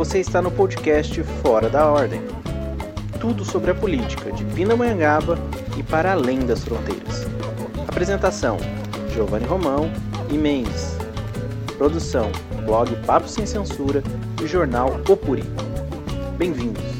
Você está no podcast Fora da Ordem. Tudo sobre a política de Pindamonhangaba e para além das fronteiras. Apresentação: Giovanni Romão e Mendes. Produção: blog Papo Sem Censura e jornal Opuri. Bem-vindos.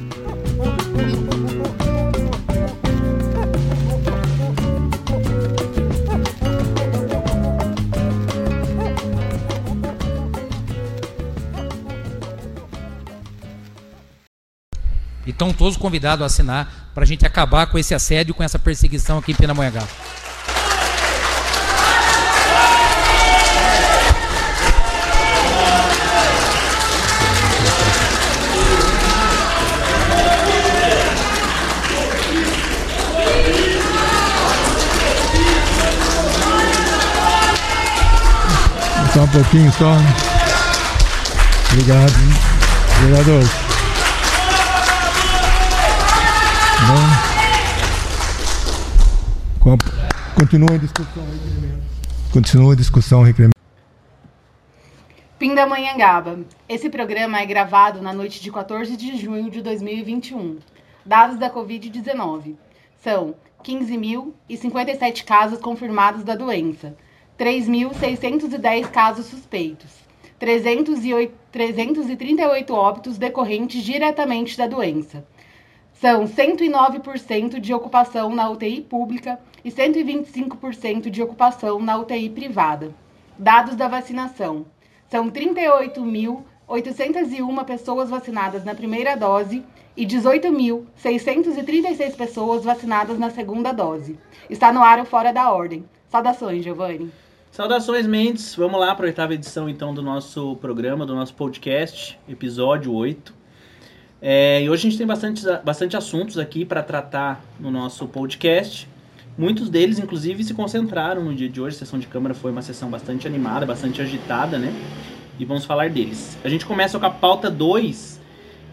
Estão todos convidados a assinar para a gente acabar com esse assédio, com essa perseguição aqui em Pindamonhangaba. Só um pouquinho, só. Obrigado. Vereador. Bom. Continua a discussão. Continua a discussão, requerimento. Pindamonhangaba. Esse programa é gravado na noite de 14 de junho de 2021. Dados da Covid-19. São 15.057 casos confirmados da doença. 3.610 casos suspeitos, 308, 338 óbitos decorrentes diretamente da doença. São 109% de ocupação na UTI pública e 125% de ocupação na UTI privada. Dados da vacinação. São 38.801 pessoas vacinadas na primeira dose e 18.636 pessoas vacinadas na segunda dose. Está no ar o Fora da Ordem. Saudações, Giovanni. Saudações, Mendes. Vamos lá para a oitava edição, então, do nosso programa, do nosso podcast, episódio 8. É, e hoje a gente tem bastante, bastante assuntos aqui para tratar no nosso podcast. Muitos deles, inclusive, se concentraram no dia de hoje. A sessão de Câmara foi uma sessão bastante animada, bastante agitada, né? E vamos falar deles. A gente começa com a pauta 2,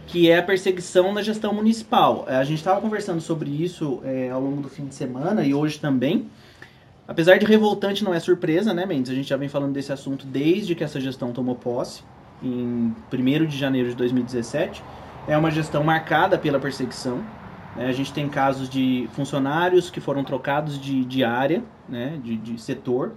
que é a perseguição na gestão municipal. A gente estava conversando sobre isso é, ao longo do fim de semana e hoje também. Apesar de revoltante, não é surpresa, né, Mendes? A gente já vem falando desse assunto desde que essa gestão tomou posse, em 1 de janeiro de 2017. É uma gestão marcada pela perseguição. Né? A gente tem casos de funcionários que foram trocados de, de área, né, de, de setor,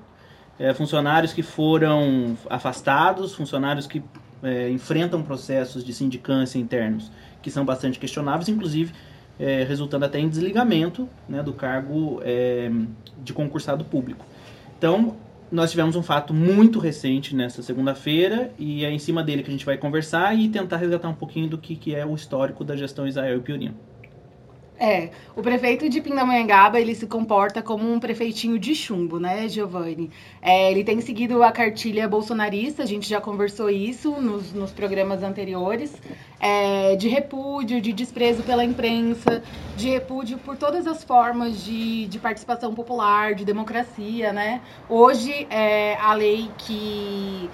é, funcionários que foram afastados, funcionários que é, enfrentam processos de sindicância internos que são bastante questionáveis, inclusive é, resultando até em desligamento né, do cargo é, de concursado público. Então, nós tivemos um fato muito recente nessa segunda-feira e é em cima dele que a gente vai conversar e tentar resgatar um pouquinho do que, que é o histórico da gestão Israel e Piorinho. É, o prefeito de Pindamonhangaba, ele se comporta como um prefeitinho de chumbo, né, Giovanni? É, ele tem seguido a cartilha bolsonarista, a gente já conversou isso nos, nos programas anteriores, é, de repúdio, de desprezo pela imprensa, de repúdio por todas as formas de, de participação popular, de democracia, né? Hoje, é, a lei que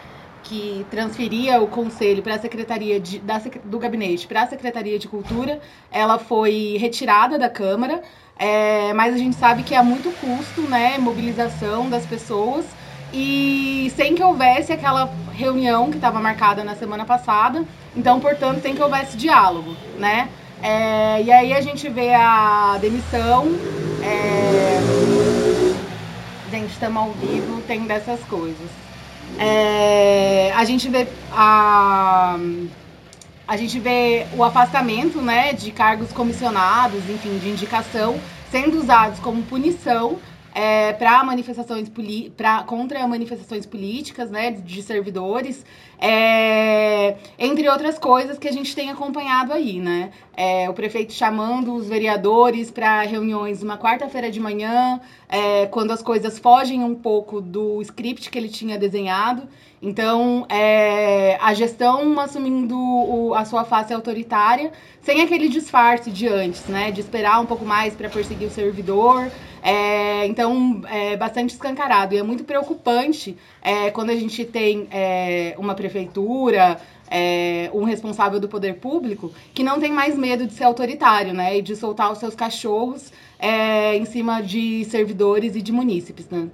que transferia o conselho para a secretaria de, da, do gabinete para a secretaria de cultura, ela foi retirada da Câmara, é, mas a gente sabe que há muito custo, né, mobilização das pessoas e sem que houvesse aquela reunião que estava marcada na semana passada, então, portanto, tem que houvesse diálogo, né? É, e aí a gente vê a demissão. É... Gente, estamos ao vivo, tem dessas coisas. É, a gente vê a, a gente vê o afastamento né, de cargos comissionados, enfim, de indicação, sendo usados como punição é, para manifestações contra manifestações políticas, né, de servidores, é, entre outras coisas que a gente tem acompanhado aí, né? É, o prefeito chamando os vereadores para reuniões uma quarta-feira de manhã, é, quando as coisas fogem um pouco do script que ele tinha desenhado. Então, é, a gestão assumindo o, a sua face autoritária, sem aquele disfarce de antes, né? De esperar um pouco mais para perseguir o servidor. É, então, é bastante escancarado. E é muito preocupante é, quando a gente tem é, uma prefeitura, é, um responsável do poder público, que não tem mais medo de ser autoritário, né? E de soltar os seus cachorros é, em cima de servidores e de munícipes, né?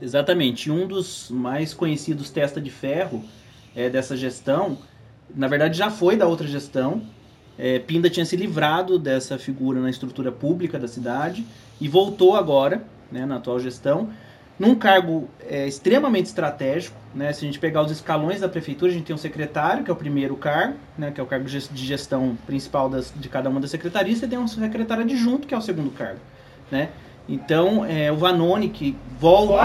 Exatamente. Um dos mais conhecidos testa de ferro é, dessa gestão na verdade já foi da outra gestão. É, Pinda tinha se livrado dessa figura na estrutura pública da cidade e voltou agora, né, na atual gestão, num cargo é, extremamente estratégico. Né? Se a gente pegar os escalões da prefeitura, a gente tem um secretário, que é o primeiro cargo, né, que é o cargo de gestão principal das, de cada uma das secretarias, e tem um secretário adjunto, que é o segundo cargo. Né? Então, é, o Vanoni, que volta.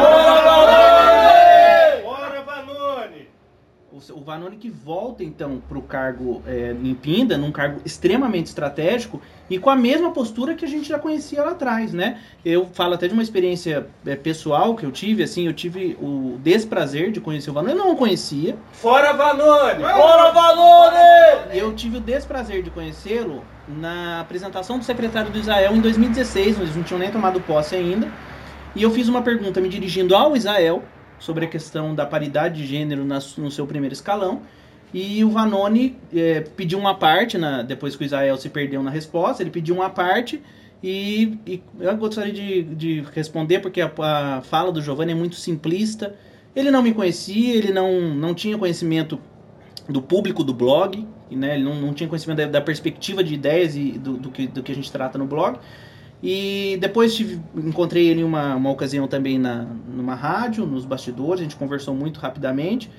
O, Vanoni que volta, então, para o cargo é, em Pinda, num cargo extremamente estratégico e com a mesma postura que a gente já conhecia lá atrás, né? Eu falo até de uma experiência é, pessoal que eu tive, assim, eu tive o desprazer de conhecer o Vanoni, eu não o conhecia. Fora, Vanoni! Bora, Vanoni! Eu tive o desprazer de conhecê-lo na apresentação do secretário do Israel em 2016, eles não tinham nem tomado posse ainda. E eu fiz uma pergunta me dirigindo ao Israel sobre a questão da paridade de gênero na, no seu primeiro escalão. E o Vanoni é, pediu uma parte, na, depois que o Israel se perdeu na resposta, ele pediu uma parte e, e eu gostaria de, de responder porque a, a, fala do Giovanni é muito simplista. Ele não me conhecia, ele não, não tinha conhecimento do público do blog, né? ele não, não tinha conhecimento da, da perspectiva de ideias e do, do, que, do que a gente trata no blog. E depois tive, encontrei ele uma, uma ocasião também na, numa rádio, nos bastidores, a gente conversou muito rapidamente.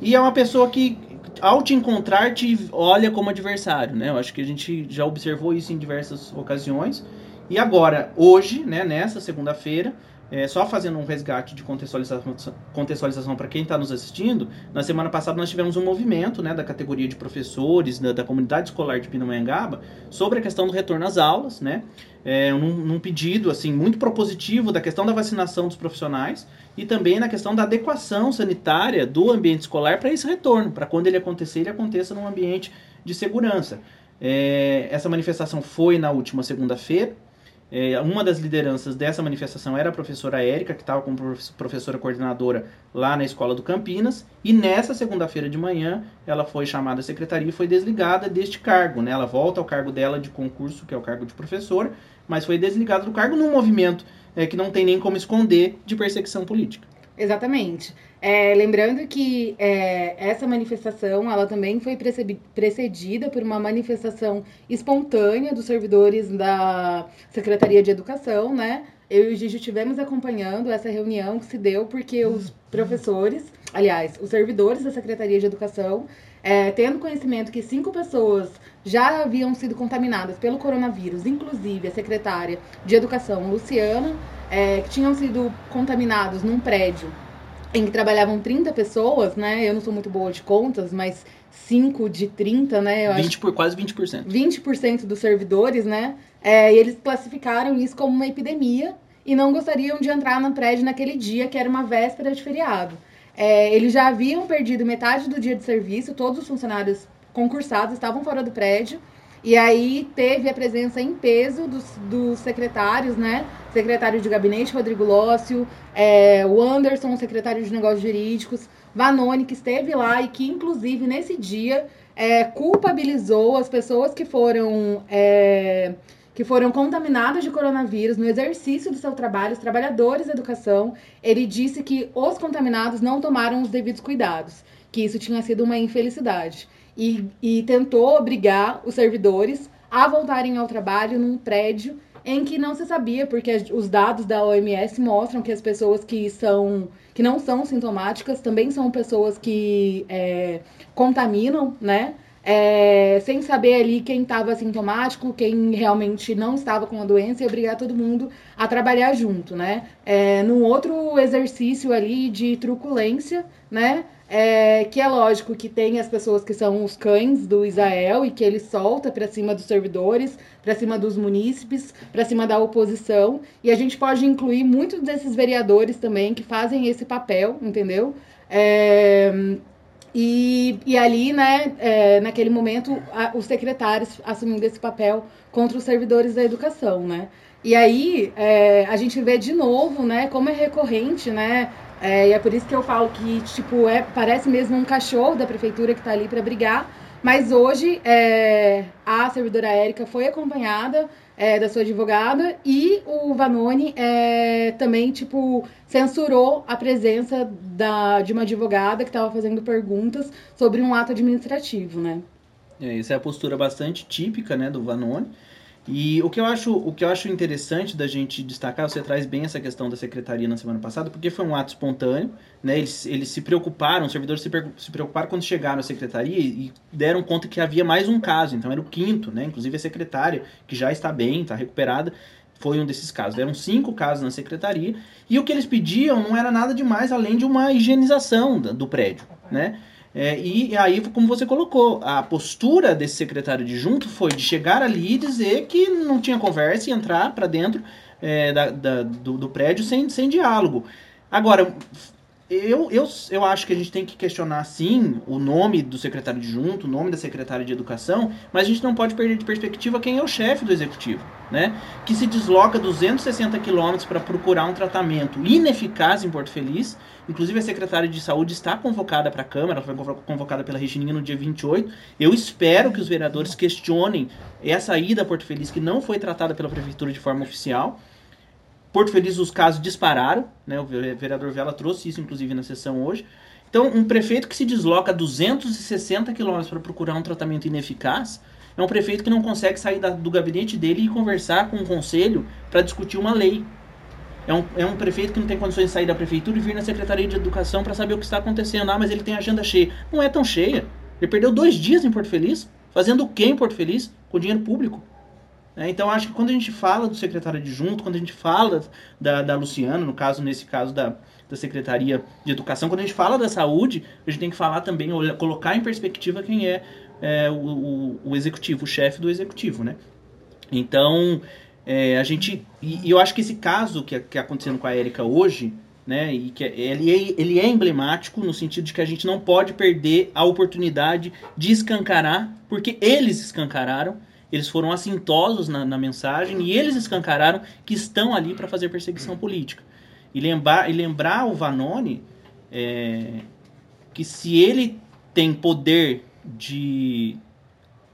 E é uma pessoa que, ao te encontrar, te olha como adversário, né? Eu acho que a gente já observou isso em diversas ocasiões. E agora, hoje, né, nessa segunda-feira, é, só fazendo um resgate de contextualização, contextualização para quem está nos assistindo, na semana passada nós tivemos um movimento né, da categoria de professores da, da comunidade escolar de Pindamonhangaba sobre a questão do retorno às aulas, né, é, num, num, pedido assim muito propositivo da questão da vacinação dos profissionais e também na questão da adequação sanitária do ambiente escolar para esse retorno, para quando ele acontecer, ele aconteça num ambiente de segurança. É, essa manifestação foi na última segunda-feira, é, uma das lideranças dessa manifestação era a professora Érica, que estava como professora coordenadora lá na escola do Campinas. E nessa segunda-feira de manhã, ela foi chamada à secretaria e foi desligada deste cargo. Né? Ela volta ao cargo dela de concurso, que é o cargo de professora, mas foi desligada do cargo num movimento é, que não tem nem como esconder de perseguição política. Exatamente. É, lembrando que é, essa manifestação ela também foi precedida por uma manifestação espontânea dos servidores da Secretaria de Educação, né? Eu e o Gigi estivemos acompanhando essa reunião que se deu porque os professores, aliás, os servidores da Secretaria de Educação, é, tendo conhecimento que cinco pessoas já haviam sido contaminadas pelo coronavírus, inclusive a secretária de Educação, Luciana, é, que tinham sido contaminados num prédio em que trabalhavam 30 pessoas, né? Eu não sou muito boa de contas, mas 5 de 30, né? Eu 20 acho, por quase 20%. 20% dos servidores, né? É, e eles classificaram isso como uma epidemia e não gostariam de entrar no prédio naquele dia, que era uma véspera de feriado. É, eles já haviam perdido metade do dia de serviço, todos os funcionários concursados estavam fora do prédio. E aí teve a presença em peso dos, dos secretários, né? Secretário de gabinete, Rodrigo Lócio, é, o Anderson, secretário de negócios jurídicos, Vanoni, que esteve lá e que, inclusive, nesse dia, é, culpabilizou as pessoas que foram. É, que foram contaminadas de coronavírus no exercício do seu trabalho, os trabalhadores da educação. Ele disse que os contaminados não tomaram os devidos cuidados, que isso tinha sido uma infelicidade e, e tentou obrigar os servidores a voltarem ao trabalho num prédio em que não se sabia, porque os dados da OMS mostram que as pessoas que são que não são sintomáticas também são pessoas que é, contaminam, né? É, sem saber ali quem estava sintomático, quem realmente não estava com a doença e obrigar todo mundo a trabalhar junto, né? É, num outro exercício ali de truculência, né? É, que é lógico que tem as pessoas que são os cães do Israel e que ele solta para cima dos servidores, para cima dos munícipes, para cima da oposição. E a gente pode incluir muitos desses vereadores também que fazem esse papel, entendeu? É, e, e ali, né, é, naquele momento, a, os secretários assumindo esse papel contra os servidores da educação, né? E aí é, a gente vê de novo, né, como é recorrente, né? É, e é por isso que eu falo que, tipo, é, parece mesmo um cachorro da prefeitura que está ali para brigar Mas hoje é, a servidora Érica foi acompanhada é, da sua advogada e o Vanoni é, também, tipo, censurou a presença da, de uma advogada que estava fazendo perguntas sobre um ato administrativo, né? É, essa é a postura bastante típica, né, do Vanoni. E o que eu acho, o que eu acho interessante da gente destacar, você traz bem essa questão da secretaria na semana passada, porque foi um ato espontâneo, né? Eles, eles se preocuparam, os servidores se, preocuparam quando chegaram à secretaria e deram conta que havia mais um caso, então era o quinto, né? Inclusive a secretária, que já está bem, está recuperada, foi um desses casos. Eram cinco casos na secretaria e o que eles pediam não era nada demais além de uma higienização do prédio, né? É, e aí, como você colocou, a postura desse secretário de junto foi de chegar ali e dizer que não tinha conversa e entrar para dentro é, da, da, do, do, prédio sem, sem diálogo. Agora, eu, eu, eu acho que a gente tem que questionar, sim, o nome do secretário adjunto, o nome da secretária de educação, mas a gente não pode perder de perspectiva quem é o chefe do executivo, né? Que se desloca 260 quilômetros para procurar um tratamento ineficaz em Porto Feliz. Inclusive, a secretária de saúde está convocada para a Câmara, foi convocada pela Regininha no dia 28. Eu espero que os vereadores questionem essa ida a Porto Feliz, que não foi tratada pela prefeitura de forma oficial Porto Feliz os casos dispararam, né? O vereador Vela trouxe isso inclusive na sessão hoje. Então, um prefeito que se desloca 260 quilômetros para procurar um tratamento ineficaz é um prefeito que não consegue sair da, do gabinete dele e conversar com o conselho para discutir uma lei. É um, é um prefeito que não tem condições de sair da prefeitura e vir na Secretaria de Educação para saber o que está acontecendo. Ah, mas ele tem agenda cheia. Não é tão cheia. Ele perdeu dois dias em Porto Feliz. Fazendo o que em Porto Feliz? Com dinheiro público. É, então, acho que quando a gente fala do secretário adjunto, quando a gente fala da, da Luciana, no caso, nesse caso da, da Secretaria de Educação, quando a gente fala da saúde, a gente tem que falar também, colocar em perspectiva quem é, é o, o, o, executivo, o chefe do executivo, né? Então, é, a gente. E, e, eu acho que esse caso que, que é acontecendo com a Érica hoje, né? E que é, ele, é, ele é emblemático no sentido de que a gente não pode perder a oportunidade de escancarar, porque eles escancararam eles foram assintosos na, na mensagem e eles escancararam que estão ali para fazer perseguição política. E lembrar, e lembrar o Vanoni é, que se ele tem poder de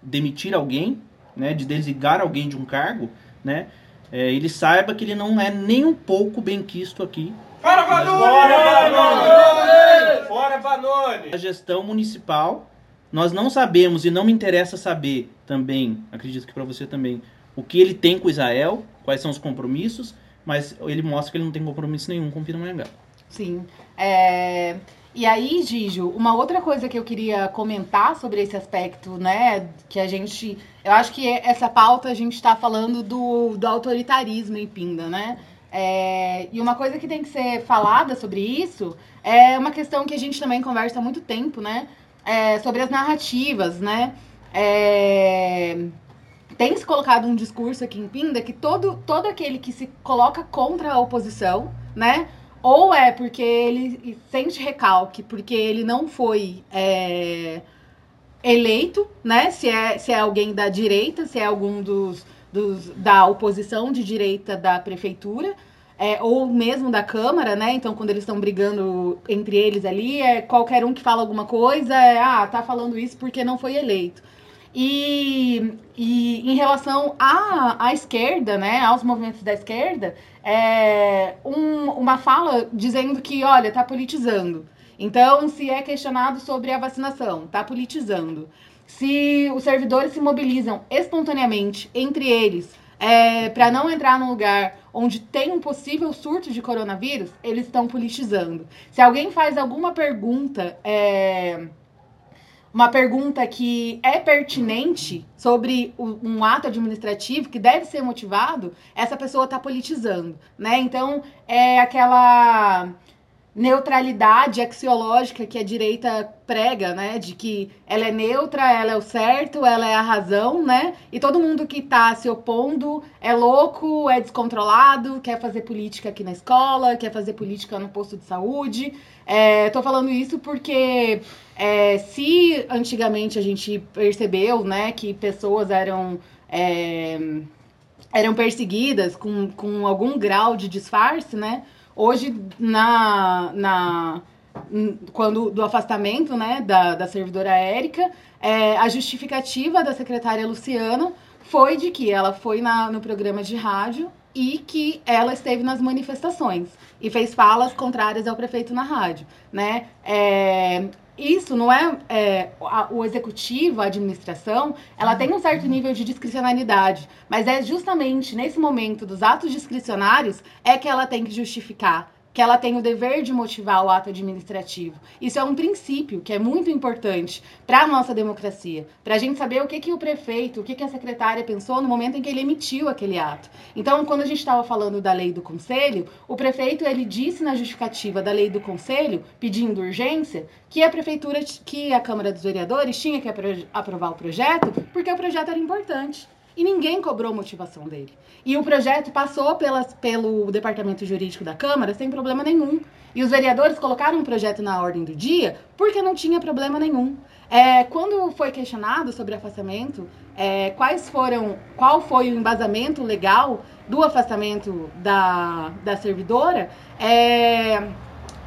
demitir alguém, né, de desligar alguém de um cargo, né, é, ele saiba que ele não é nem um pouco bem quisto aqui. Fora Vanoni! Fora Vanoni! Fora Vanoni! A gestão municipal nós não sabemos e não me interessa saber também, acredito que para você também, o que ele tem com Israel, quais são os compromissos, mas ele mostra que ele não tem compromisso nenhum com Pindamonhangaba. Sim. É... E aí, Gijo, uma outra coisa que eu queria comentar sobre esse aspecto, né, que a gente, eu acho que essa pauta a gente está falando do, do autoritarismo em Pinda, né? É, e uma coisa que tem que ser falada sobre isso é uma questão que a gente também conversa há muito tempo, né? É, sobre as narrativas, né? É, tem se colocado um discurso aqui em Pinda que todo, todo aquele que se coloca contra a oposição, né? Ou é porque ele sente recalque, porque ele não foi é, eleito, né? Se é, se é alguém da direita, se é algum dos, dos da oposição de direita da prefeitura, é, ou mesmo da Câmara, né? Então, quando eles estão brigando entre eles ali, é qualquer um que fala alguma coisa, é, ah, tá falando isso porque não foi eleito. E, e em relação à, à esquerda, né, aos movimentos da esquerda, é um, uma fala dizendo que, olha, tá politizando. Então, se é questionado sobre a vacinação, tá politizando. Se os servidores se mobilizam espontaneamente entre eles é, para não entrar num lugar onde tem um possível surto de coronavírus, eles estão politizando. Se alguém faz alguma pergunta, é, uma pergunta que é pertinente sobre um ato administrativo que deve ser motivado, essa pessoa está politizando, né? Então é aquela neutralidade axiológica que a direita prega, né? De que ela é neutra, ela é o certo, ela é a razão, né? E todo mundo que tá se opondo é louco, é descontrolado, quer fazer política aqui na escola, quer fazer política no posto de saúde. É, tô falando isso porque é, se antigamente a gente percebeu, né, que pessoas eram. É, eram perseguidas com, com algum grau de disfarce, né? Hoje, na, na, quando do afastamento né, da, da servidora Érica, é, a justificativa da secretária Luciana foi de que ela foi na, no programa de rádio e que ela esteve nas manifestações e fez falas contrárias ao prefeito na rádio, né? É, isso não é, é a, o executivo, a administração, ela tem um certo nível de discricionalidade, mas é justamente nesse momento dos atos discricionários é que ela tem que justificar que ela tem o dever de motivar o ato administrativo. Isso é um princípio que é muito importante para a nossa democracia, para a gente saber o que, que o prefeito, o que, que a secretária pensou no momento em que ele emitiu aquele ato. Então, quando a gente estava falando da lei do conselho, o prefeito ele disse na justificativa da lei do conselho, pedindo urgência, que a prefeitura, que a Câmara dos Vereadores tinha que aprovar o projeto, porque o projeto era importante e ninguém cobrou motivação dele. E o projeto passou pelas, pelo departamento jurídico da Câmara sem problema nenhum. E os vereadores colocaram o projeto na ordem do dia porque não tinha problema nenhum. É, quando foi questionado sobre afastamento, é, quais foram, qual foi o embasamento legal do afastamento da, da servidora, é,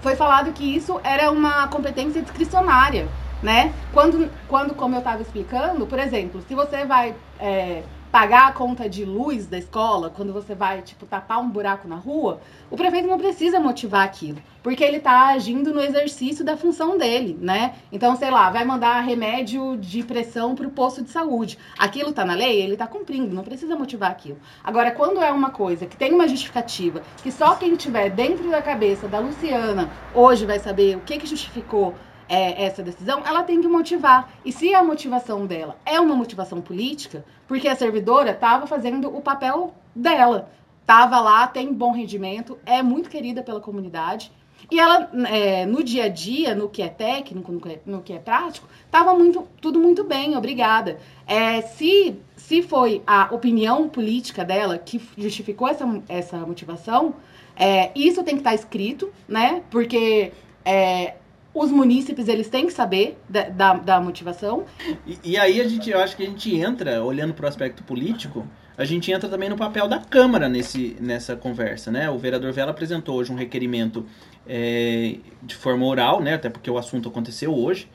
foi falado que isso era uma competência discricionária, né? Quando, quando como eu estava explicando, por exemplo, se você vai é, pagar a conta de luz da escola, quando você vai, tipo, tapar um buraco na rua, o prefeito não precisa motivar aquilo, porque ele está agindo no exercício da função dele, né? Então, sei lá, vai mandar remédio de pressão para o posto de saúde. Aquilo está na lei, ele está cumprindo, não precisa motivar aquilo. Agora, quando é uma coisa que tem uma justificativa, que só quem tiver dentro da cabeça da Luciana hoje vai saber o que, que justificou é, essa decisão, ela tem que motivar. E se a motivação dela é uma motivação política, porque a servidora estava fazendo o papel dela, estava lá, tem bom rendimento, é muito querida pela comunidade. E ela, é, no dia a dia, no que é técnico, no que é, no que é prático, estava muito, tudo muito bem, obrigada. É, se, se foi a opinião política dela que justificou essa, essa motivação, é, isso tem que estar tá escrito, né? Porque é, os munícipes eles têm que saber da, da, da motivação. E, e, aí a gente, eu acho que a gente entra, olhando para o aspecto político, a gente entra também no papel da Câmara nesse, nessa conversa, né? O vereador Vela apresentou hoje um requerimento é, de forma oral, né? Até porque o assunto aconteceu hoje,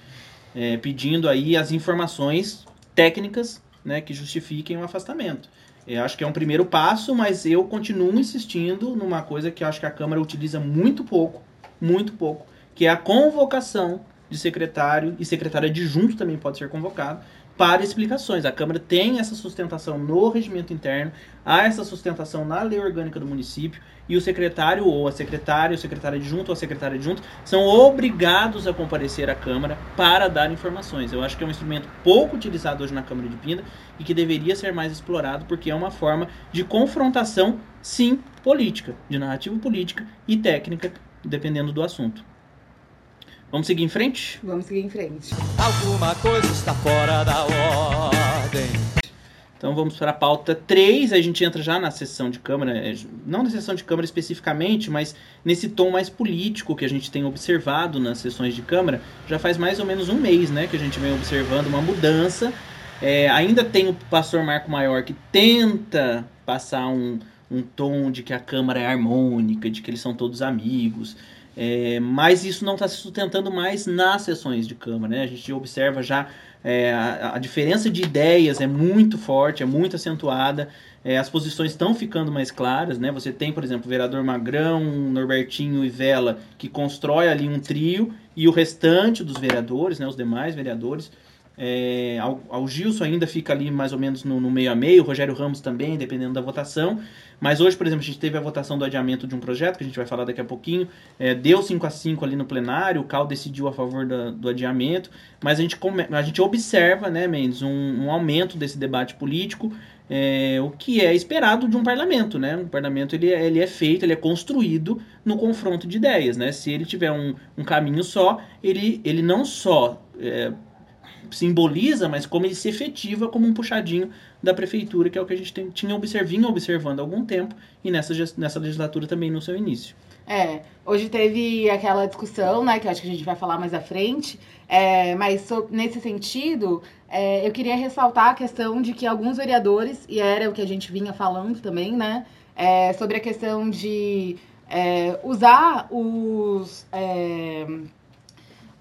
é, pedindo aí as informações técnicas, né? Que justifiquem o afastamento. Eu acho que é um primeiro passo, mas eu continuo insistindo numa coisa que eu acho que a Câmara utiliza muito pouco, muito pouco, que é a convocação de secretário e secretário adjunto também pode ser convocado para explicações. A Câmara tem essa sustentação no regimento interno, há essa sustentação na lei orgânica do município, e o secretário ou a secretária, o secretário adjunto ou a secretária adjunto são obrigados a comparecer à Câmara para dar informações. Eu acho que é um instrumento pouco utilizado hoje na Câmara de Pinda e que deveria ser mais explorado porque é uma forma de confrontação, sim, política, de narrativa política e técnica, dependendo do assunto. Vamos seguir em frente? Vamos seguir em frente. Alguma coisa está fora da ordem. Então vamos para a pauta 3, a gente entra já na sessão de Câmara, é, não na sessão de Câmara especificamente, mas nesse tom mais político que a gente tem observado nas sessões de Câmara, já faz mais ou menos um mês né, que a gente vem observando uma mudança. É, ainda tem o pastor Marco Maior que tenta passar um, um tom de que a Câmara é harmônica, de que eles são todos amigos, é, mas isso não está se sustentando mais nas sessões de Câmara. Né? A gente observa já é, a, a, diferença de ideias é muito forte, é muito acentuada. É, as posições estão ficando mais claras. Né? Você tem, por exemplo, o vereador Magrão, Norbertinho e Vela, que constrói ali um trio, e o restante dos vereadores, né, os demais vereadores, é, ao, Gilson ainda fica ali mais ou menos no, no, meio a meio, o Rogério Ramos também, dependendo da votação. Mas hoje, por exemplo, a gente teve a votação do adiamento de um projeto, que a gente vai falar daqui a pouquinho. É, deu 5 a 5 ali no plenário, o CAL decidiu a favor da, do adiamento. Mas a gente, come, a gente observa, né, Mendes, um, um aumento desse debate político, é, o que é esperado de um parlamento, né? Um parlamento ele, é, ele é feito, ele é construído no confronto de ideias, né? Se ele tiver um, um caminho só, ele, ele não só é, simboliza, mas como ele se efetiva como um puxadinho da prefeitura, que é o que a gente tem, tinha observinho observando há algum tempo e nessa, nessa legislatura também no seu início. É, hoje teve aquela discussão, né, que acho que a gente vai falar mais à frente, é, mas so, nesse sentido, é, eu queria ressaltar a questão de que alguns vereadores, e era o que a gente vinha falando também, né, é, sobre a questão de é, usar os é,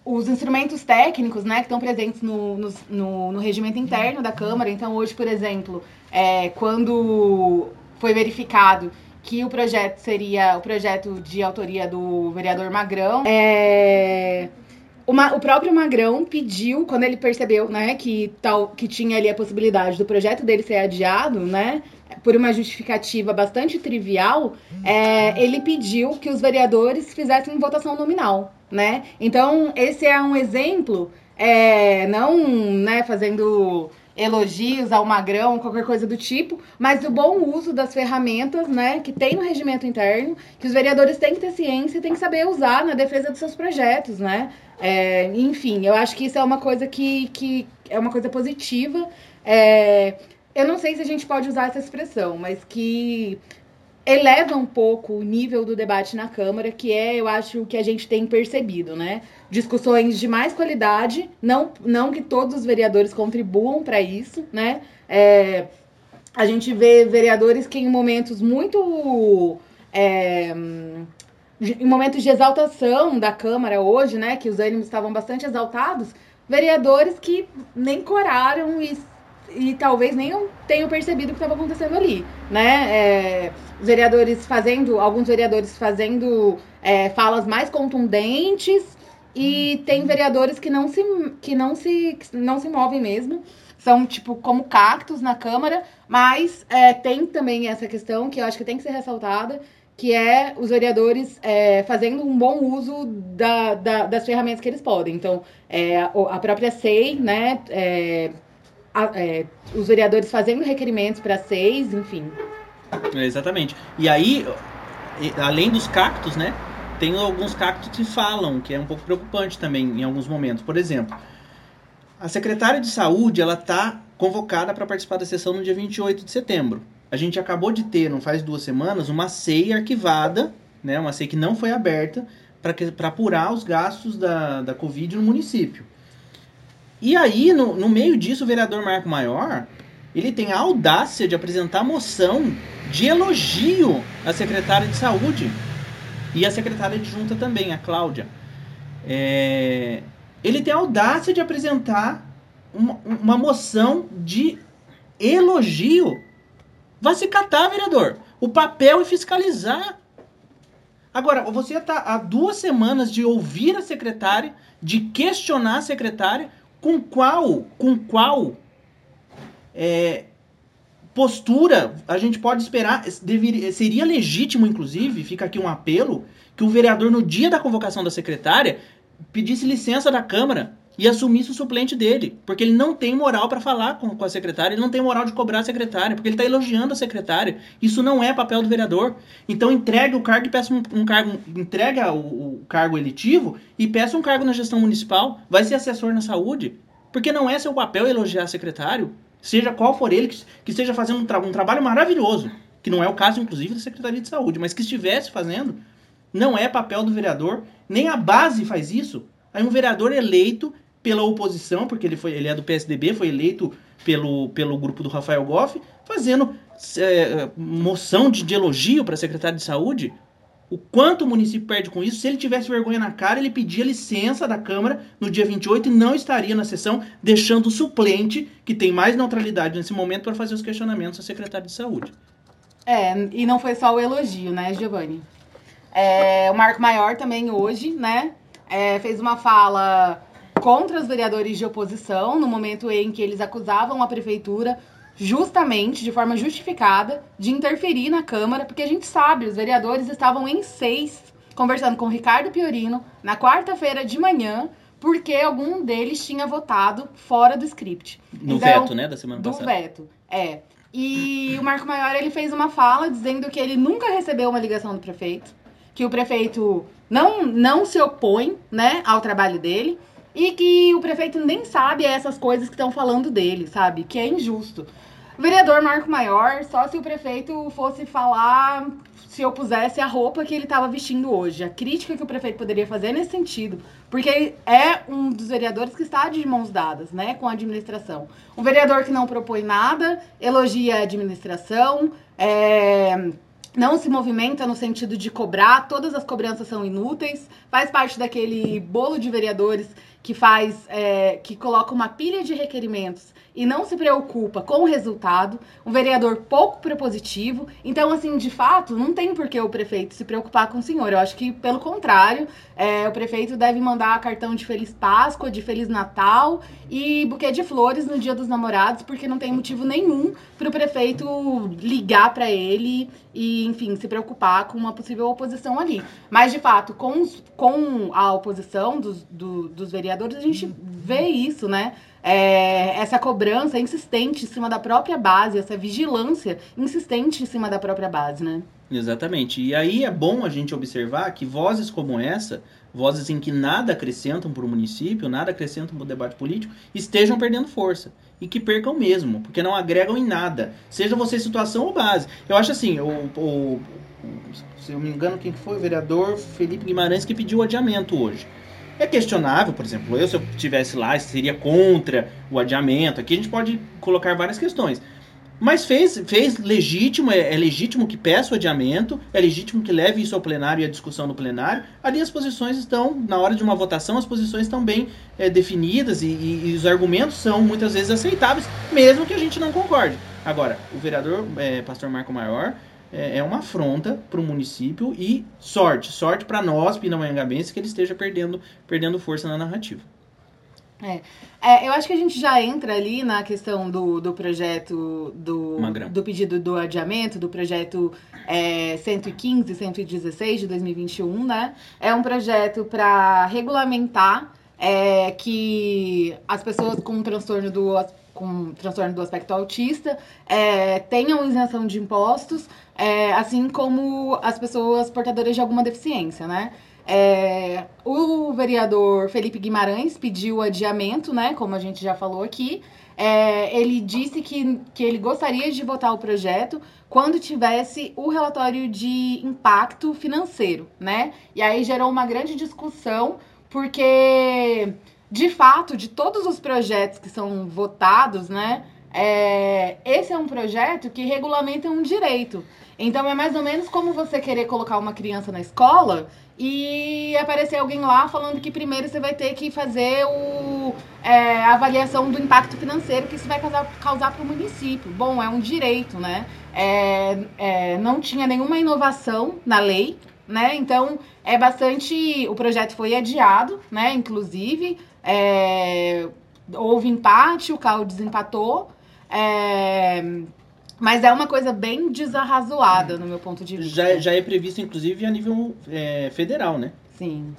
os instrumentos técnicos, né, que estão presentes no, no, no, no regimento interno da Câmara. Então, hoje, por exemplo, é, quando foi verificado que o projeto seria o projeto de autoria do vereador Magrão, é, o próprio Magrão pediu, quando ele percebeu, né, que, tal, que tinha ali a possibilidade do projeto dele ser adiado, né, por uma justificativa bastante trivial, é, ele pediu que os vereadores fizessem votação nominal, né? Então, esse é um exemplo, é, não, né, fazendo elogios ao magrão, qualquer coisa do tipo, mas do bom uso das ferramentas, né, que tem no regimento interno, que os vereadores têm que ter ciência e têm que saber usar na defesa dos seus projetos, né? É, enfim, eu acho que isso é uma coisa que, que é uma coisa positiva. É, eu não sei se a gente pode usar essa expressão, mas que eleva um pouco o nível do debate na Câmara, que é, eu acho, o que a gente tem percebido, né? Discussões de mais qualidade, não, não que todos os vereadores contribuam para isso, né? É, a gente vê vereadores que em momentos muito. É, em momentos de exaltação da Câmara hoje, né? Que os ânimos estavam bastante exaltados, vereadores que nem coraram e e talvez nem tenham percebido o que estava acontecendo ali, né? É, os vereadores fazendo, alguns vereadores fazendo é, falas mais contundentes e tem vereadores que não se que não se que não se movem mesmo, são tipo como cactos na Câmara, mas é, tem também essa questão que eu acho que tem que ser ressaltada, que é os vereadores é, fazendo um bom uso da, da, das ferramentas que eles podem. Então, é, a própria SEI, né, é, é, os vereadores fazendo requerimentos para seis, enfim. É, exatamente. E aí, além dos cactos, né? Tem alguns cactos que falam, que é um pouco preocupante também em alguns momentos. Por exemplo, a secretária de saúde, ela tá convocada para participar da sessão no dia 28 de setembro. A gente acabou de ter, não faz duas semanas, uma CEI arquivada, né? Uma CEI que não foi aberta para apurar os gastos da, da Covid no município. E aí, no, no meio disso, o vereador Marco Maior, ele tem a audácia de apresentar moção de elogio à secretária de saúde e à secretária de junta também, a Cláudia. É, ele tem a audácia de apresentar uma, uma moção de elogio. Vá se catar, vereador. O papel é fiscalizar. Agora, você está há duas semanas de ouvir a secretária, de questionar a secretária, com qual, com qual é, postura a gente pode esperar, seria legítimo, inclusive, fica aqui um apelo, que o vereador, no dia da convocação da secretária, pedisse licença da Câmara e assumisse o suplente dele, porque ele não tem moral para falar com, com, a secretária, ele não tem moral de cobrar a secretária, porque ele está elogiando a secretária. Isso não é papel do vereador. Então entregue o cargo e peça um, um cargo, entrega o, o, cargo eletivo e peça um cargo na gestão municipal. Vai ser assessor na saúde, porque não é seu papel elogiar secretário, seja qual for ele, que, que esteja fazendo um, tra um trabalho maravilhoso, que não é o caso, inclusive, da Secretaria de Saúde, mas que estivesse fazendo, não é papel do vereador, nem a base faz isso. Aí um vereador eleito pela oposição, porque ele, foi, ele é do PSDB, foi eleito pelo, pelo grupo do Rafael Goff, fazendo é, moção de, de elogio para a secretária de saúde. O quanto o município perde com isso? Se ele tivesse vergonha na cara, ele pedia licença da Câmara no dia 28 e não estaria na sessão, deixando o suplente, que tem mais neutralidade nesse momento, para fazer os questionamentos à secretária de saúde. É, e não foi só o elogio, né, Giovanni? É, o Marco Maior também hoje, né, é, fez uma fala contra os vereadores de oposição, no momento em que eles acusavam a prefeitura justamente, de forma justificada, de interferir na Câmara, porque a gente sabe, os vereadores estavam em seis, conversando com o Ricardo Piorino, na quarta-feira de manhã, porque algum deles tinha votado fora do script. No então, veto, né, da semana do passada. Do veto, é. E o Marco Maior, ele fez uma fala dizendo que ele nunca recebeu uma ligação do prefeito, que o prefeito não, não se opõe, né, ao trabalho dele, e que o prefeito nem sabe essas coisas que estão falando dele, sabe? Que é injusto. Vereador Marco Maior, só se o prefeito fosse falar, se eu pusesse a roupa que ele estava vestindo hoje. A crítica que o prefeito poderia fazer nesse sentido. Porque é um dos vereadores que está de mãos dadas, né, com a administração. Um vereador que não propõe nada, elogia a administração, é não se movimenta no sentido de cobrar, todas as cobranças são inúteis, faz parte daquele bolo de vereadores que faz, é, que coloca uma pilha de requerimentos e não se preocupa com o resultado, um vereador pouco propositivo. Então, assim, de fato, não tem por que o prefeito se preocupar com o senhor. Eu acho que, pelo contrário, é, o prefeito deve mandar cartão de Feliz Páscoa, de Feliz Natal e buquê de flores no Dia dos Namorados, porque não tem motivo nenhum para o prefeito ligar para ele e, enfim, se preocupar com uma possível oposição ali. Mas, de fato, com, os, com a oposição dos, do, dos vereadores, a gente vê isso, né? É, essa cobrança insistente em cima da própria base, essa vigilância insistente em cima da própria base, né? Exatamente. E aí é bom a gente observar que vozes como essa, vozes em que nada acrescentam para o município, nada acrescentam para o debate político, estejam perdendo força. E que percam mesmo, porque não agregam em nada. Seja você situação ou base. Eu acho assim, o, o se eu me engano, quem foi o vereador Felipe Guimarães que pediu o adiamento hoje. É questionável, por exemplo, eu se eu estivesse lá, seria contra o adiamento. Aqui a gente pode colocar várias questões. Mas fez, fez legítimo, é, é, legítimo que peça o adiamento, é legítimo que leve isso ao plenário e a discussão no plenário. Ali as posições estão, na hora de uma votação, as posições estão bem é, definidas e, e, e, os argumentos são muitas vezes aceitáveis, mesmo que a gente não concorde. Agora, o vereador, é, pastor Marco Maior, é, é uma afronta para o município e sorte, sorte para nós, pindamonhangabenses, que ele esteja perdendo, perdendo força na narrativa. É. é. eu acho que a gente já entra ali na questão do, do projeto do, do pedido do adiamento, do projeto é, 115, 116 de 2021, né? É um projeto para regulamentar é, que as pessoas com transtorno do com transtorno do aspecto autista é, tenham isenção de impostos, é, assim como as pessoas portadoras de alguma deficiência, né? É, o vereador Felipe Guimarães pediu adiamento, né? Como a gente já falou aqui. É, ele disse que, que ele gostaria de votar o projeto quando tivesse o relatório de impacto financeiro, né? E aí gerou uma grande discussão, porque, de fato, de todos os projetos que são votados, né? É, esse é um projeto que regulamenta um direito. Então é mais ou menos como você querer colocar uma criança na escola e aparecer alguém lá falando que primeiro você vai ter que fazer o, é, a avaliação do impacto financeiro que isso vai causar, causar para o município. Bom, é um direito, né? É, é, não tinha nenhuma inovação na lei, né? Então é bastante. O projeto foi adiado, né? Inclusive, é, houve empate, o CAU desempatou. É, mas é uma coisa bem desarrazoada, no meu ponto de vista. Já, já é previsto, inclusive, a nível é, federal, né? Sim.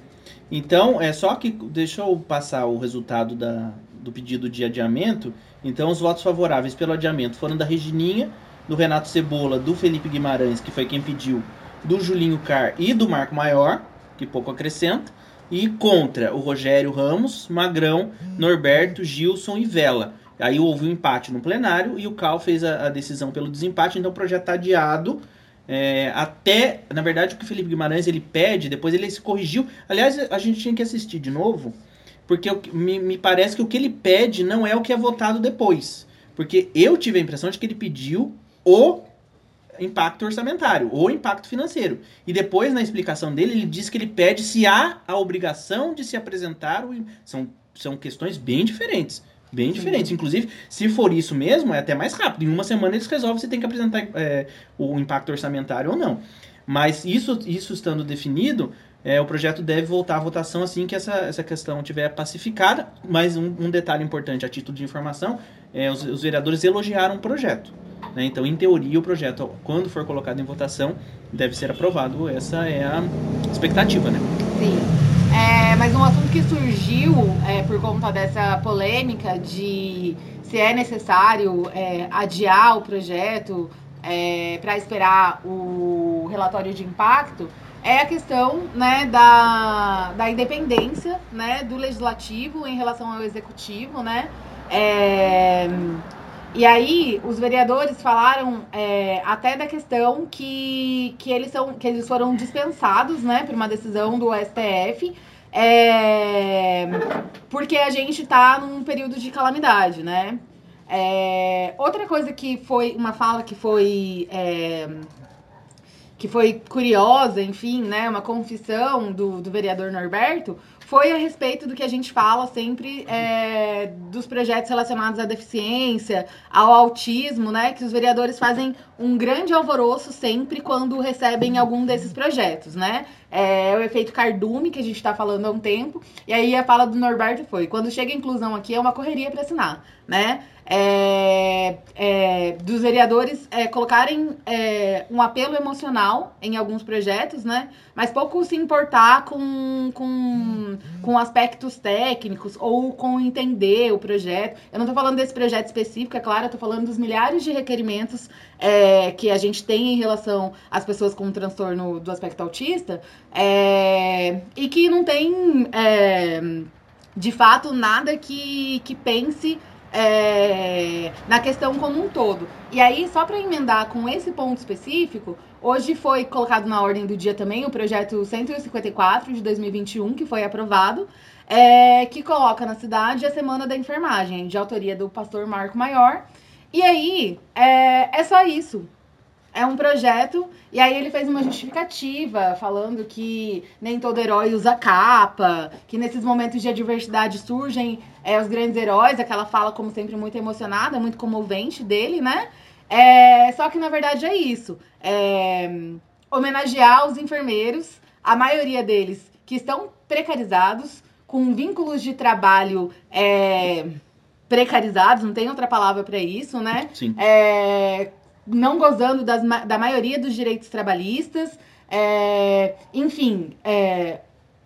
Então, é só que. Deixa eu passar o resultado da, do pedido de adiamento. Então, os votos favoráveis pelo adiamento foram da Regininha, do Renato Cebola, do Felipe Guimarães, que foi quem pediu, do Julinho Car e do Marco Maior, que pouco acrescenta. E contra o Rogério Ramos, Magrão, Norberto, Gilson e Vela. Aí houve um empate no plenário e o CAL fez a, a decisão pelo desempate, então o projeto está adiado. É, até, na verdade, o que o Felipe Guimarães ele pede, depois ele se corrigiu. Aliás, a gente tinha que assistir de novo, porque eu, me, me parece que o que ele pede não é o que é votado depois. Porque eu tive a impressão de que ele pediu o impacto orçamentário, o impacto financeiro. E depois, na explicação dele, ele diz que ele pede se há a obrigação de se apresentar. O, são, são questões bem diferentes. Bem diferentes. Inclusive, se for isso mesmo, é até mais rápido. Em uma semana eles resolvem se tem que apresentar é, o impacto orçamentário ou não. Mas isso, isso estando definido, é, o projeto deve voltar à votação assim que essa, essa questão estiver pacificada. Mas um, um, detalhe importante a título de informação, é, os, os vereadores elogiaram o projeto. Né? Então, em teoria, o projeto, quando for colocado em votação, deve ser aprovado. Essa é a expectativa, né? Sim. É, mas um assunto que surgiu é, por conta dessa polêmica de se é necessário é, adiar o projeto é, para esperar o relatório de impacto é a questão né, da, da independência né, do legislativo em relação ao executivo, né? É, e aí, os vereadores falaram é, até da questão que, que, eles são, que eles foram dispensados, né, por uma decisão do STF, é, porque a gente está num período de calamidade, né? É, outra coisa que foi uma fala que foi é, que foi curiosa, enfim, né, uma confissão do, do vereador Norberto, foi a respeito do que a gente fala sempre é, dos projetos relacionados à deficiência, ao autismo, né? Que os vereadores fazem um grande alvoroço sempre quando recebem algum desses projetos, né? É o efeito cardume que a gente está falando há um tempo. E aí a fala do Norberto foi: quando chega a inclusão aqui é uma correria para assinar, né? É, é, dos vereadores é, colocarem é, um apelo emocional em alguns projetos, né? Mas pouco se importar com, com, com aspectos técnicos ou com entender o projeto. Eu não estou falando desse projeto específico, é claro, eu tô falando dos milhares de requerimentos é, que a gente tem em relação às pessoas com transtorno do aspecto autista é, e que não tem, de fato, nada que, que pense é, na questão como um todo. E aí, só para emendar com esse ponto específico, hoje foi colocado na ordem do dia também o projeto 154 de 2021, que foi aprovado, é, que coloca na cidade a Semana da Enfermagem, de autoria do pastor Marco Maior. E aí, é, é só isso. É um projeto, e aí ele fez uma justificativa falando que nem todo herói usa capa, que nesses momentos de adversidade surgem é, os grandes heróis, aquela fala, como sempre, muito emocionada, muito comovente dele, né? É, só que na verdade é isso. É, homenagear os enfermeiros, a maioria deles que estão precarizados, com vínculos de trabalho é, precarizados, não tem outra palavra para isso, né? Sim. É, não gozando das, da maioria dos direitos trabalhistas. É, enfim, é,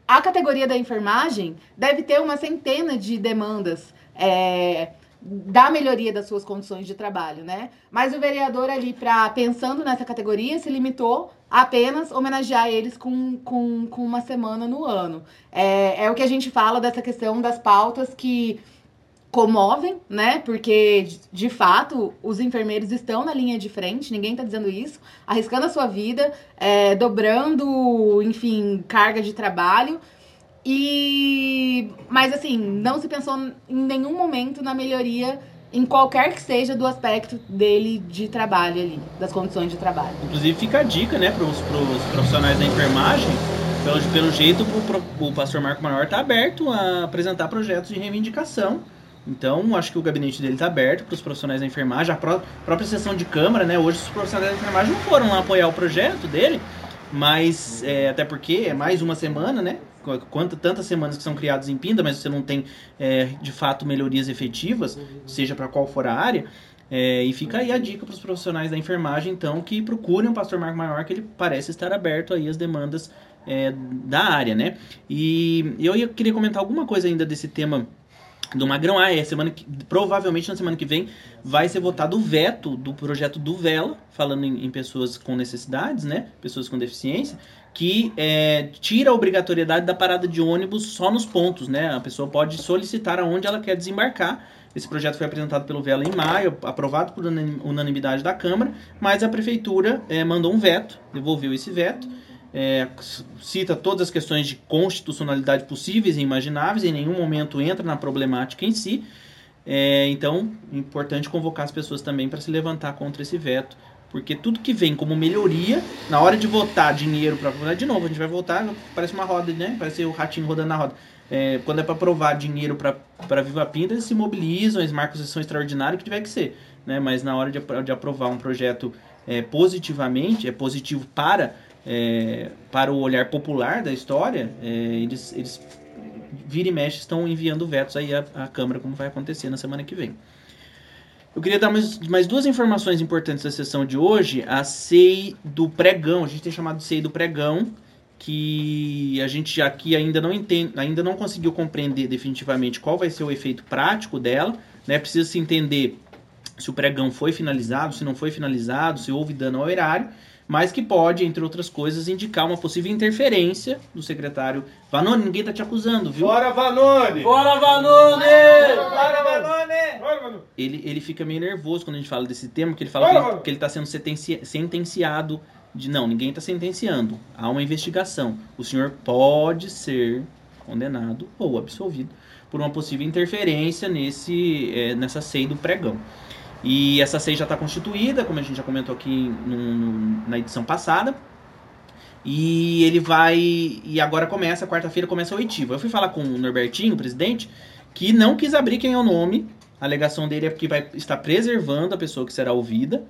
a categoria da enfermagem deve ter uma centena de demandas é, da melhoria das suas condições de trabalho, né? Mas o vereador ali, pra, pensando nessa categoria, se limitou a apenas homenagear eles com, com, com uma semana no ano. É, é o que a gente fala dessa questão das pautas que comovem, né? Porque, de fato, os enfermeiros estão na linha de frente, ninguém está dizendo isso, arriscando a sua vida, é, dobrando, enfim, carga de trabalho. E. Mas, assim, não se pensou em nenhum momento na melhoria em qualquer que seja do aspecto dele de trabalho ali, das condições de trabalho. Inclusive, fica a dica, né, para os profissionais da enfermagem. Pelo, pelo jeito, o, o pastor Marco Maior está aberto a apresentar projetos de reivindicação então, acho que o gabinete dele está aberto para os profissionais da enfermagem. A pró própria sessão de Câmara, né? Hoje os profissionais da enfermagem não foram lá apoiar o projeto dele, mas é, até porque é mais uma semana, né? Quanto, tantas semanas que são criadas em Pinda, mas você não tem é, de fato melhorias efetivas, seja para qual for a área. É, e fica aí a dica para os profissionais da enfermagem, então, que procurem o pastor Marco Maior, que ele parece estar aberto aí às demandas é, da área, né? E eu queria comentar alguma coisa ainda desse tema do Magrão. Ah, é semana que, provavelmente na semana que vem vai ser votado o veto do projeto do Vela, falando em, em pessoas com necessidades, né? Pessoas com deficiência, que é, tira a obrigatoriedade da parada de ônibus só nos pontos, né? A pessoa pode solicitar aonde ela quer desembarcar. Esse projeto foi apresentado pelo Vela em maio, aprovado por unanimidade da Câmara, mas a Prefeitura é, mandou um veto, devolveu esse veto é, cita todas as questões de constitucionalidade possíveis e imagináveis, em nenhum momento entra na problemática em si. É, então, importante convocar as pessoas também para se levantar contra esse veto, porque tudo que vem como melhoria, na hora de votar dinheiro para. De novo, a gente vai votar, parece uma roda, né? Parece o ratinho rodando na roda. É, quando é para aprovar dinheiro para Viva Pinta, eles se mobilizam, eles marcam sessão extraordinária, o que tiver que ser. Né? Mas na hora de, de aprovar um projeto é, positivamente, é positivo para é, para o olhar popular da história, é, eles, eles vira e mexe estão enviando vetos aí à, à, Câmara, como vai acontecer na semana que vem. Eu queria dar mais, mais duas informações importantes da sessão de hoje. A SEI do pregão, a gente tem chamado de SEI do pregão, que a gente aqui ainda não entende, ainda não conseguiu compreender definitivamente qual vai ser o efeito prático dela. Né? Precisa se entender se o pregão foi finalizado, se não foi finalizado, se houve dano ao erário mas que pode, entre outras coisas, indicar uma possível interferência do secretário Vanoni. Ninguém tá te acusando, viu? Fora Vanoni! Fora Vanoni! Fora Vanoni! Ele, ele fica meio nervoso quando a gente fala desse tema, porque ele fala que ele, que ele tá sendo sentenciado de não, ninguém está sentenciando. Há uma investigação. O senhor pode ser condenado ou absolvido por uma possível interferência nesse, é, nessa SEI do pregão. E essa SEI já está constituída, como a gente já comentou aqui no, na edição passada. E ele vai. E agora começa, quarta-feira começa a oitiva. Eu fui falar com o Norbertinho, o presidente, que não quis abrir quem é o nome. A alegação dele é porque vai estar preservando a pessoa que será ouvida.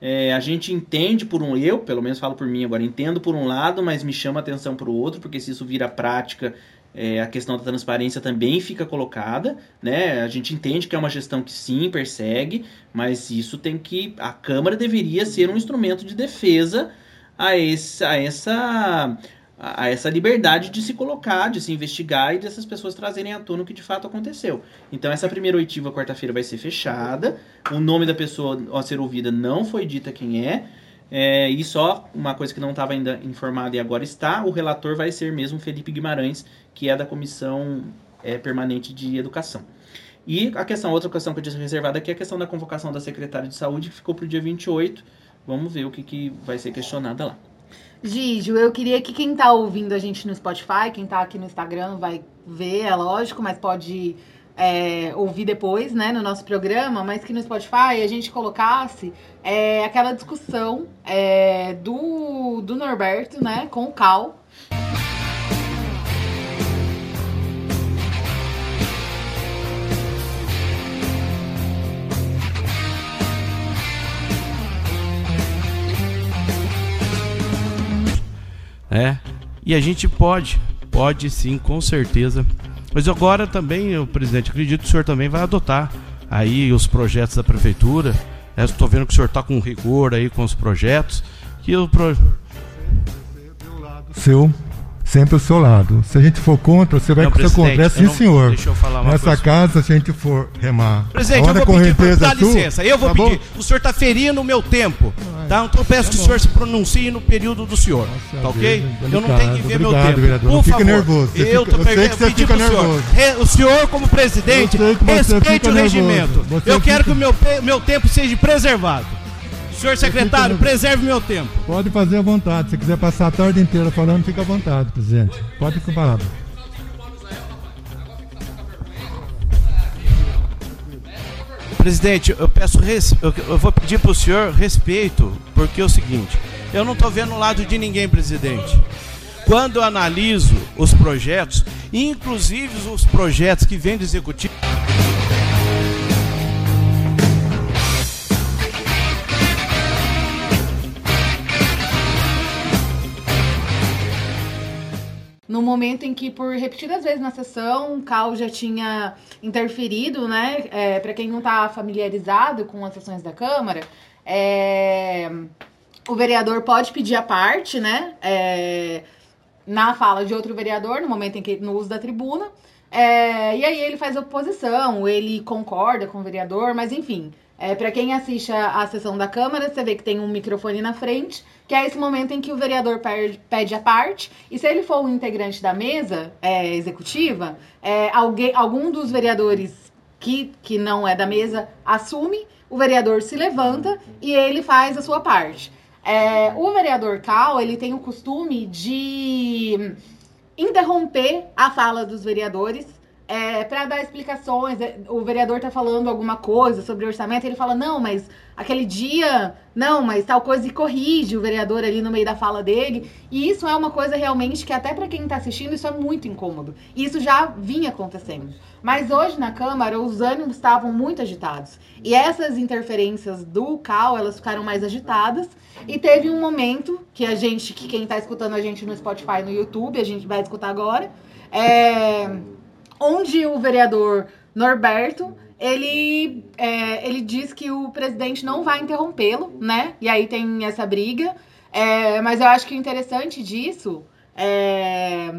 É, a gente entende por um, eu, pelo menos falo por mim agora, entendo por um lado, mas me chama atenção por outro, porque se isso vira prática, é, a questão da transparência também fica colocada, né? A gente entende que é uma gestão que sim persegue, mas isso tem que. A Câmara deveria ser um instrumento de defesa a, esse, a essa a essa liberdade de se colocar, de se investigar e dessas pessoas trazerem à tona o que de fato aconteceu. Então essa primeira oitiva quarta-feira vai ser fechada, o nome da pessoa a ser ouvida não foi dita quem é, é e só uma coisa que não estava ainda informada e agora está, o relator vai ser mesmo Felipe Guimarães, que é da Comissão é, Permanente de Educação. E a questão, outra questão que eu disse reservada aqui é a questão da convocação da secretária de saúde, que ficou para o dia 28. Vamos ver o que, que vai ser questionada lá. Gijo, eu queria que quem tá ouvindo a gente no Spotify, quem tá aqui no Instagram vai ver, é lógico, mas pode é, ouvir depois, né, no nosso programa, mas que no Spotify a gente colocasse é, aquela discussão é, do, do Norberto, né, com o Cal. É. E a gente pode, pode sim, com certeza. Mas agora também, o presidente, acredito que o senhor também vai adotar aí os projetos da prefeitura. É, Estou vendo que o senhor está com rigor aí com os projetos. Que o pro... Seu, sempre o seu lado. Se a gente for contra, você vai Não, com o seu congresso, eu sim senhor. deixa eu falar uma Nessa coisa. casa, se a gente for remar. Presidente, hora eu vou pedir, dá é sua, licença, eu vou tá bom? pedir. O senhor está ferindo o meu tempo. Tá? Então eu peço que o senhor se pronuncie no período do senhor. Nossa, Tá ok? Deus, Eu não tenho que ver meu obrigado, tempo. vereador. Por Não fique favor. nervoso. Você Eu eu sei perdendo. você Pedi fica pro senhor. O senhor, como presidente, Eu respeite o regimento. Eu quero que o meu, meu tempo seja preservado. Senhor secretário, preserve meu tempo. Pode fazer à vontade. Se quiser passar a tarde inteira falando, fica à vontade, presidente. Pode ficar parado. Presidente, eu peço res- eu, eu vou pedir para o senhor respeito, porque é o seguinte, eu não estou vendo o lado de ninguém, presidente. Quando eu analiso os projetos, inclusive os projetos que vêm do executivo, No momento em que, por repetidas vezes na sessão, o Cal já tinha interferido, né? É, para quem não está familiarizado com as sessões da Câmara, é, o vereador pode pedir a parte, né? É, na fala de outro vereador, no momento em que no uso da tribuna. É, e aí ele faz oposição, ele concorda com o vereador, mas enfim. É, para quem assiste a, a sessão da Câmara, você vê que tem um microfone na frente, que é esse momento em que o vereador pede a parte, e se ele for um integrante da mesa é, executiva, é, alguém, algum dos vereadores que, que não é da mesa assume, o vereador se levanta e ele faz a sua parte. É, o vereador Cal, ele tem o costume de interromper a fala dos vereadores é, para dar explicações. É, O vereador tá falando alguma coisa sobre orçamento, ele fala, não, mas aquele dia, não, mas tal coisa, e corrige o vereador ali no meio da fala dele. E isso é uma coisa realmente que até para quem tá assistindo, isso é muito incômodo. E isso já vinha acontecendo. Mas hoje na Câmara, os ânimos estavam muito agitados. E essas interferências do Cal, elas ficaram mais agitadas. E teve um momento que a gente, que quem tá escutando a gente no Spotify, no YouTube, a gente vai escutar agora, é, onde o vereador Norberto ele, é, ele diz que o presidente não vai interrompê-lo, né? E aí tem essa briga. É, mas eu acho que o interessante disso é,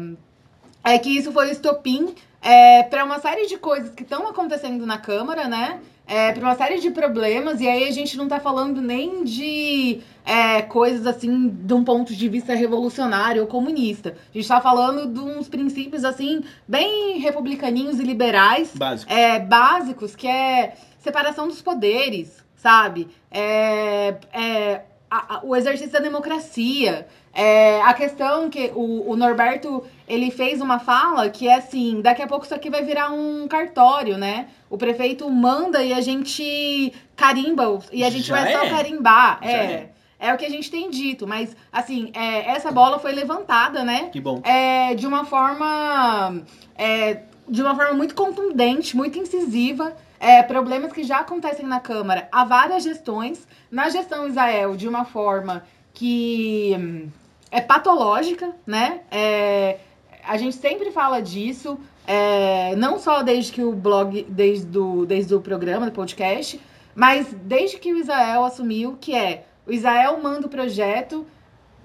é que isso foi o estopim é, para uma série de coisas que estão acontecendo na Câmara, né? É, para uma série de problemas, e aí a gente não tá falando nem de é, coisas assim de um ponto de vista revolucionário ou comunista. A gente tá falando de uns princípios assim, bem republicaninhos e liberais, Básico. é, básicos, que é separação dos poderes, sabe? É, é, a- a- o exercício da democracia. É, a questão que o, o Norberto ele fez uma fala que é assim: daqui a pouco isso aqui vai virar um cartório, né? O prefeito manda e a gente carimba, e a gente Já vai só é. carimbar. Já É. é. é o que a gente tem dito. Mas, assim, é, essa bola foi levantada, né? Que bom. É, de uma forma. é, de uma forma muito contundente, muito incisiva. É, problemas que já acontecem na Câmara há várias gestões. Na gestão Israel, de uma forma que hum, é patológica, né? É, a gente sempre fala disso, é, não só desde que o blog, desde o, desde o programa, do podcast, mas desde que o Israel assumiu, que é o Israel manda o projeto,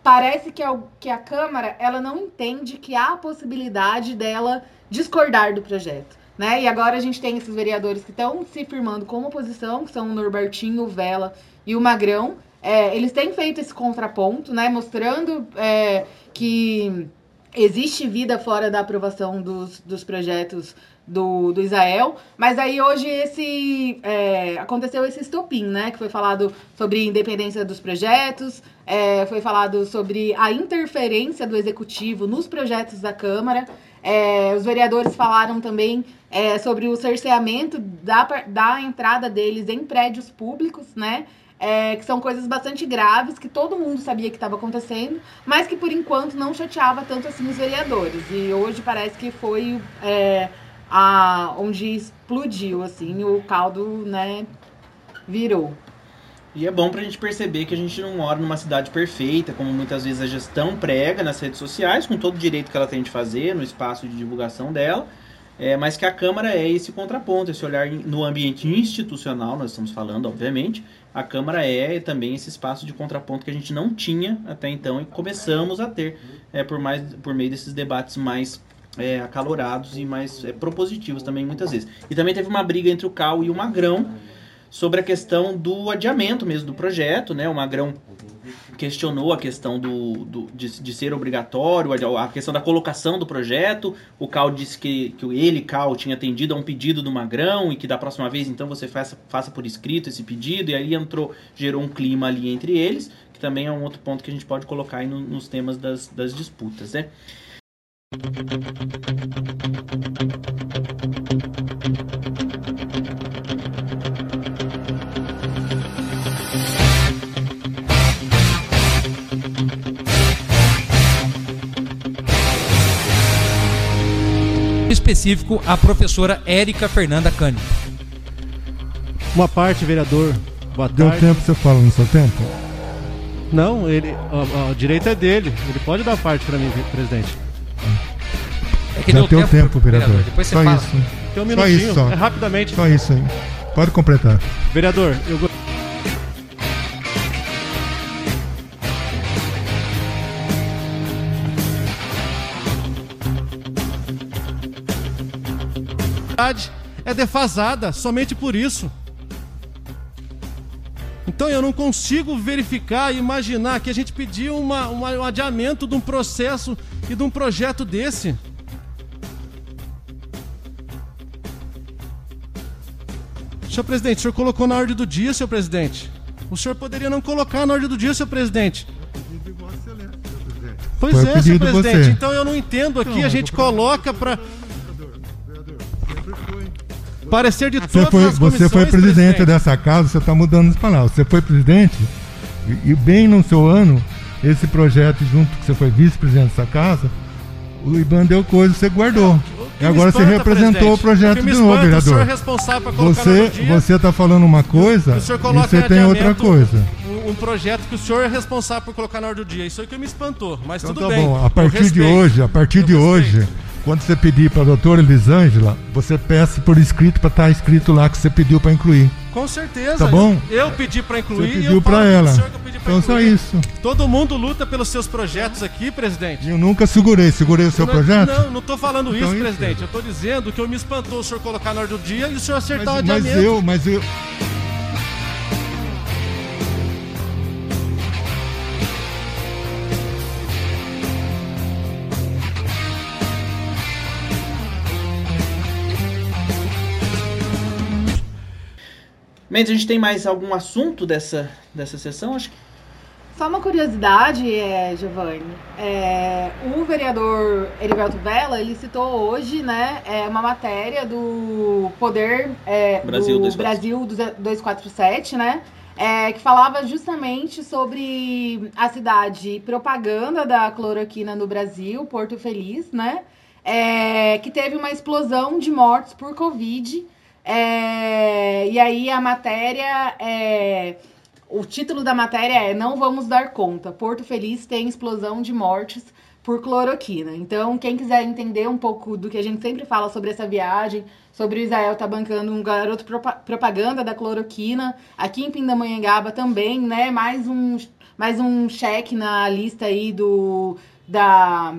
parece que a, que a Câmara ela não entende que há a possibilidade dela discordar do projeto. Né? E agora a gente tem esses vereadores que estão se firmando como oposição, que são o Norbertinho, o Vela e o Magrão. É, eles têm feito esse contraponto, né? mostrando é, que existe vida fora da aprovação dos, dos projetos do, do Israel, mas aí hoje esse é, aconteceu esse estopim, né? Que foi falado sobre independência dos projetos, é, foi falado sobre a interferência do executivo nos projetos da Câmara. É, os vereadores falaram também é, sobre o cerceamento da, da entrada deles em prédios públicos, né? É, que são coisas bastante graves, que todo mundo sabia que estava acontecendo, mas que por enquanto não chateava tanto assim os vereadores. E hoje parece que foi é, a, onde explodiu, assim, o caldo, né, virou. E é bom pra gente perceber que a gente não mora numa cidade perfeita, como muitas vezes a gestão prega nas redes sociais, com todo o direito que ela tem de fazer, no espaço de divulgação dela, é, mas que a Câmara é esse contraponto, esse olhar no ambiente institucional, nós estamos falando, obviamente, a Câmara é também esse espaço de contraponto que a gente não tinha até então e começamos a ter é, por, mais, por meio desses debates mais é, acalorados e mais é, propositivos também muitas vezes. E também teve uma briga entre o Cal e o Magrão sobre a questão do adiamento mesmo do projeto, né? O Magrão questionou a questão do, do de, de, ser obrigatório, a, questão da colocação do projeto. O Cal disse que, que ele, Cal, tinha atendido a um pedido do Magrão e que da próxima vez então você faça, faça por escrito esse pedido. E aí entrou, gerou um clima ali entre eles, que também é um outro ponto que a gente pode colocar aí no, nos temas das, das disputas, né? Específico a professora Érica Fernanda Cândido. Uma parte, vereador. Boa Deu tarde. tempo, você fala no seu tempo? Não, ele, o, o direito é dele. Ele pode dar parte para mim, presidente. É que Já deu deu tempo, vereador. Depois você Só fala. isso. Tem um Só minutinho, isso, só. é rapidamente. Só isso aí. Pode completar. Vereador, eu é defasada somente por isso. Então eu não consigo verificar e imaginar que a gente pediu uma, uma- um adiamento de um processo e de um projeto desse. Senhor presidente, o senhor colocou na ordem do dia, senhor presidente. O senhor poderia não colocar na ordem do dia, senhor presidente. Pois é, senhor presidente. você. Então eu não entendo aqui, a gente coloca para parecer de Você todas foi, as você foi comissões, presidente dessa casa, você está mudando as palavras. Você foi presidente e, e bem no seu ano, esse projeto junto que você foi vice-presidente dessa casa, o Iban deu coisa, você guardou. que E agora você espanta, representou presidente, o projeto o de novo, espanta, O senhor é vereador. responsável para colocar na Você dia. você está falando uma coisa e você em tem outra coisa. Um, um projeto que o senhor é responsável por colocar na ordem do dia. Isso aí que me espantou, mas Então tudo tá bem. bom. A partir de hoje, a partir Eu de hoje, respeito. Quando você pedir para a doutora Elisângela, você peça por escrito para estar escrito lá que você pediu para incluir. Com certeza. Tá bom? Eu pedi para incluir Você e eu pediu para ela. eu Então só isso. Todo mundo luta pelos seus projetos aqui, presidente. Eu nunca segurei. Segurei o seu não, projeto? Não, não tô falando Então isso, presidente. Eu tô dizendo que eu me espantou o senhor colocar na ordem do dia e o senhor acertar Mas, o mas adiamento. eu, mas eu. Mendes, a gente tem mais algum assunto dessa, dessa sessão? Acho que Só uma curiosidade, é, Giovanni. É, o vereador Erivelto Vela, ele citou hoje, né, é, uma matéria do Poder é, Brasil do 247. Brasil 247, né? é, que falava justamente sobre a cidade propaganda da cloroquina no Brasil, Porto Feliz, né? É, que teve uma explosão de mortes por Covid. É, e aí a matéria é. O título da matéria é Não Vamos Dar Conta. Porto Feliz tem explosão de mortes por cloroquina. Então, quem quiser entender um pouco do que a gente sempre fala sobre essa viagem, sobre o Israel tá bancando um garoto propa propaganda da cloroquina, aqui em Pindamonhangaba também, né? Mais um, mais um cheque na lista aí do, da,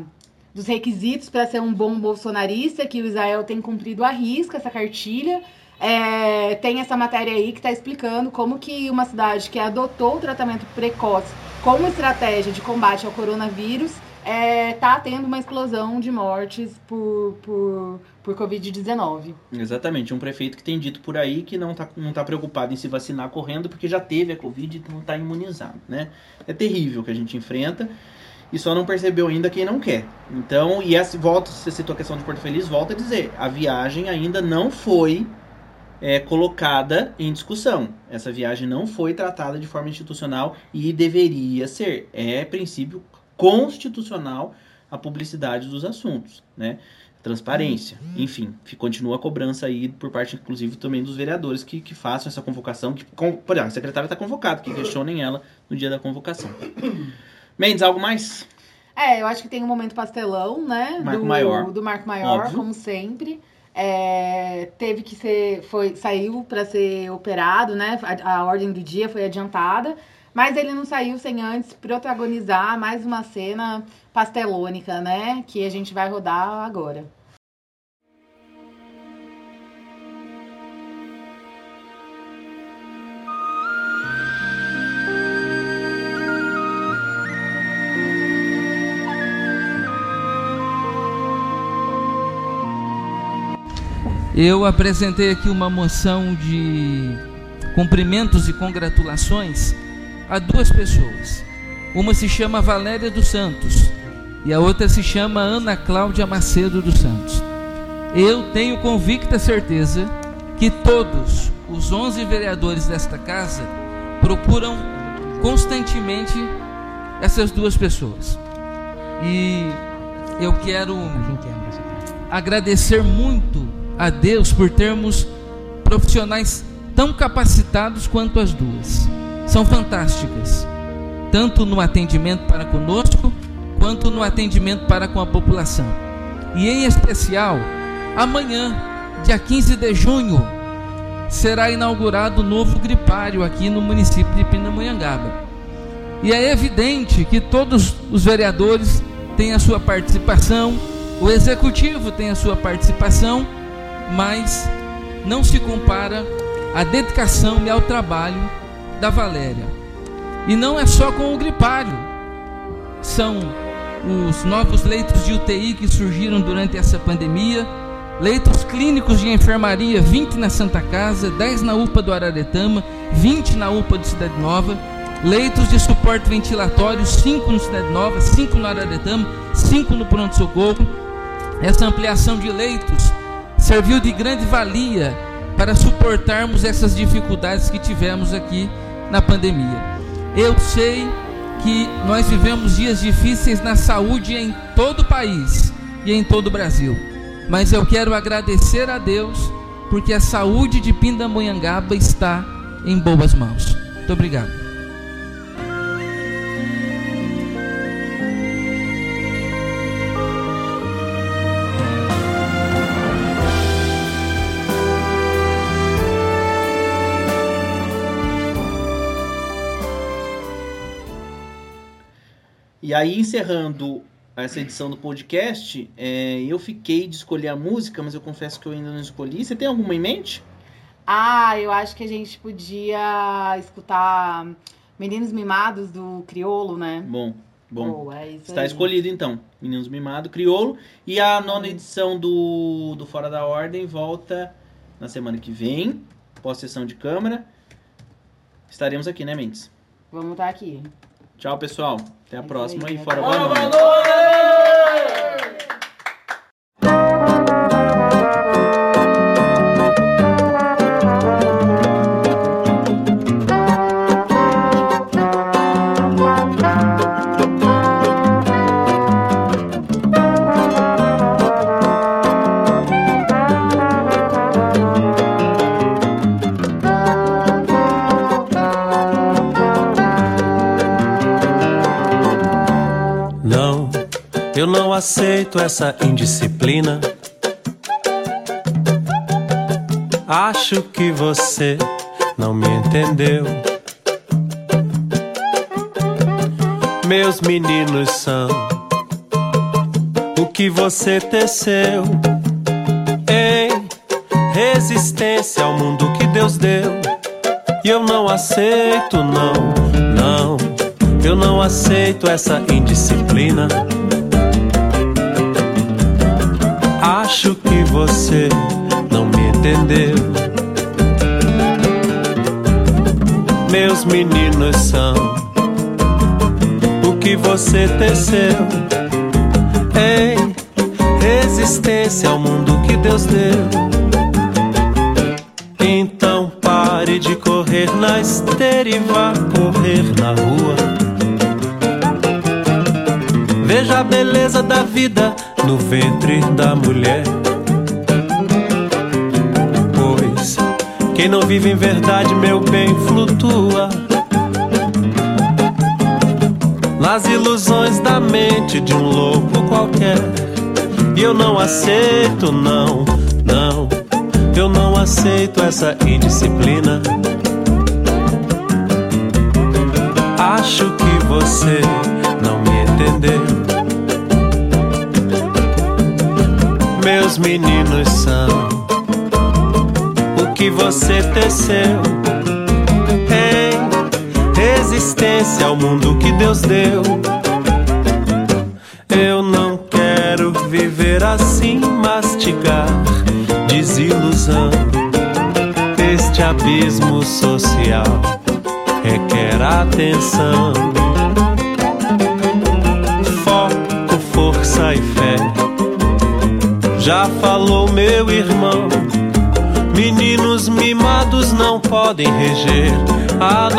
dos requisitos para ser um bom bolsonarista, que o Israel tem cumprido a risca essa cartilha. É, tem essa matéria aí que está explicando como que uma cidade que adotou o tratamento precoce como estratégia de combate ao coronavírus é, tá tendo uma explosão de mortes por, por, por Covid-19. Exatamente, um prefeito que tem dito por aí que não está não tá preocupado em se vacinar correndo porque já teve a Covid e não está imunizado, né? É terrível o que a gente enfrenta e só não percebeu ainda quem não quer. Então, e essa volta, você citou a questão de Porto Feliz, volta a dizer, a viagem ainda não foi é, colocada em discussão. Essa viagem não foi tratada de forma institucional e deveria ser. É princípio constitucional a publicidade dos assuntos, né? Transparência, enfim, continua a cobrança aí por parte, inclusive, também dos vereadores que, que façam essa convocação. Que, com, por exemplo, a secretária está convocada, que questionem ela no dia da convocação. Mendes, algo mais? É, eu acho que tem um momento pastelão, né? Marco do, Maior. Do Marco Maior, Óbvio. como sempre. É, teve que ser, foi, saiu para ser operado, né? A, a ordem do dia foi adiantada, mas ele não saiu sem antes protagonizar mais uma cena pastelônica, né? Que a gente vai rodar agora. Eu apresentei aqui uma moção de cumprimentos e congratulações a duas pessoas. Uma se chama Valéria dos Santos e a outra se chama Ana Cláudia Macedo dos Santos. Eu tenho convicta certeza que todos os 11 vereadores desta casa procuram constantemente essas duas pessoas. E eu quero agradecer muito a Deus por termos profissionais tão capacitados quanto as duas. São fantásticas, tanto no atendimento para conosco, quanto no atendimento para com a população. E em especial, amanhã, dia 15 de junho, será inaugurado o novo gripário aqui no município de Pindamonhangaba. E é evidente que todos os vereadores têm a sua participação, o executivo tem a sua participação, mas não se compara à dedicação e ao trabalho da Valéria. E não é só com o gripário, são os novos leitos de UTI que surgiram durante essa pandemia, leitos clínicos de enfermaria, 20 na Santa Casa, 10 na UPA do Araretama, 20 na UPA do Cidade Nova, leitos de suporte ventilatório, 5 no Cidade Nova, 5 no Araretama, 5 no Pronto Socorro. Essa ampliação de leitos serviu de grande valia para suportarmos essas dificuldades que tivemos aqui na pandemia. Eu sei que nós vivemos dias difíceis na saúde em todo o país e em todo o Brasil, mas eu quero agradecer a Deus porque a saúde de Pindamonhangaba está em boas mãos. Muito obrigado. E aí, encerrando essa edição do podcast, é, eu fiquei de escolher a música, mas eu confesso que eu ainda não escolhi. Você tem alguma em mente? Ah, eu acho que a gente podia escutar Meninos Mimados do Criolo, né? Bom, bom. Boa, é Está aí. escolhido então. Meninos Mimado, Criolo. E a nona edição do, do Fora da Ordem volta na semana que vem, pós-sessão de câmara. Estaremos aqui, né, Mendes? Vamos estar aqui. Tchau, pessoal. Até a próxima e fora Fora boa noite. Aceito essa indisciplina. Acho que você não me entendeu. Meus meninos são o que você teceu em resistência ao mundo que Deus deu. E eu não aceito, não, não, eu não aceito essa indisciplina. Acho que você não me entendeu. Meus meninos são o que você teceu em resistência ao mundo que Deus deu. Então pare de correr na esteira e vá correr na rua. Veja a beleza da vida no ventre da mulher. Pois quem não vive em verdade, meu bem, flutua nas ilusões da mente de um louco qualquer. E eu não aceito, não, não, eu não aceito essa indisciplina. Acho que você não me entendeu. Meus meninos são o que você teceu em resistência ao mundo que Deus deu. Eu não quero viver assim, mastigar desilusão. Este abismo social requer atenção. Foco, força e fé. Já falou meu irmão. Meninos mimados não podem reger a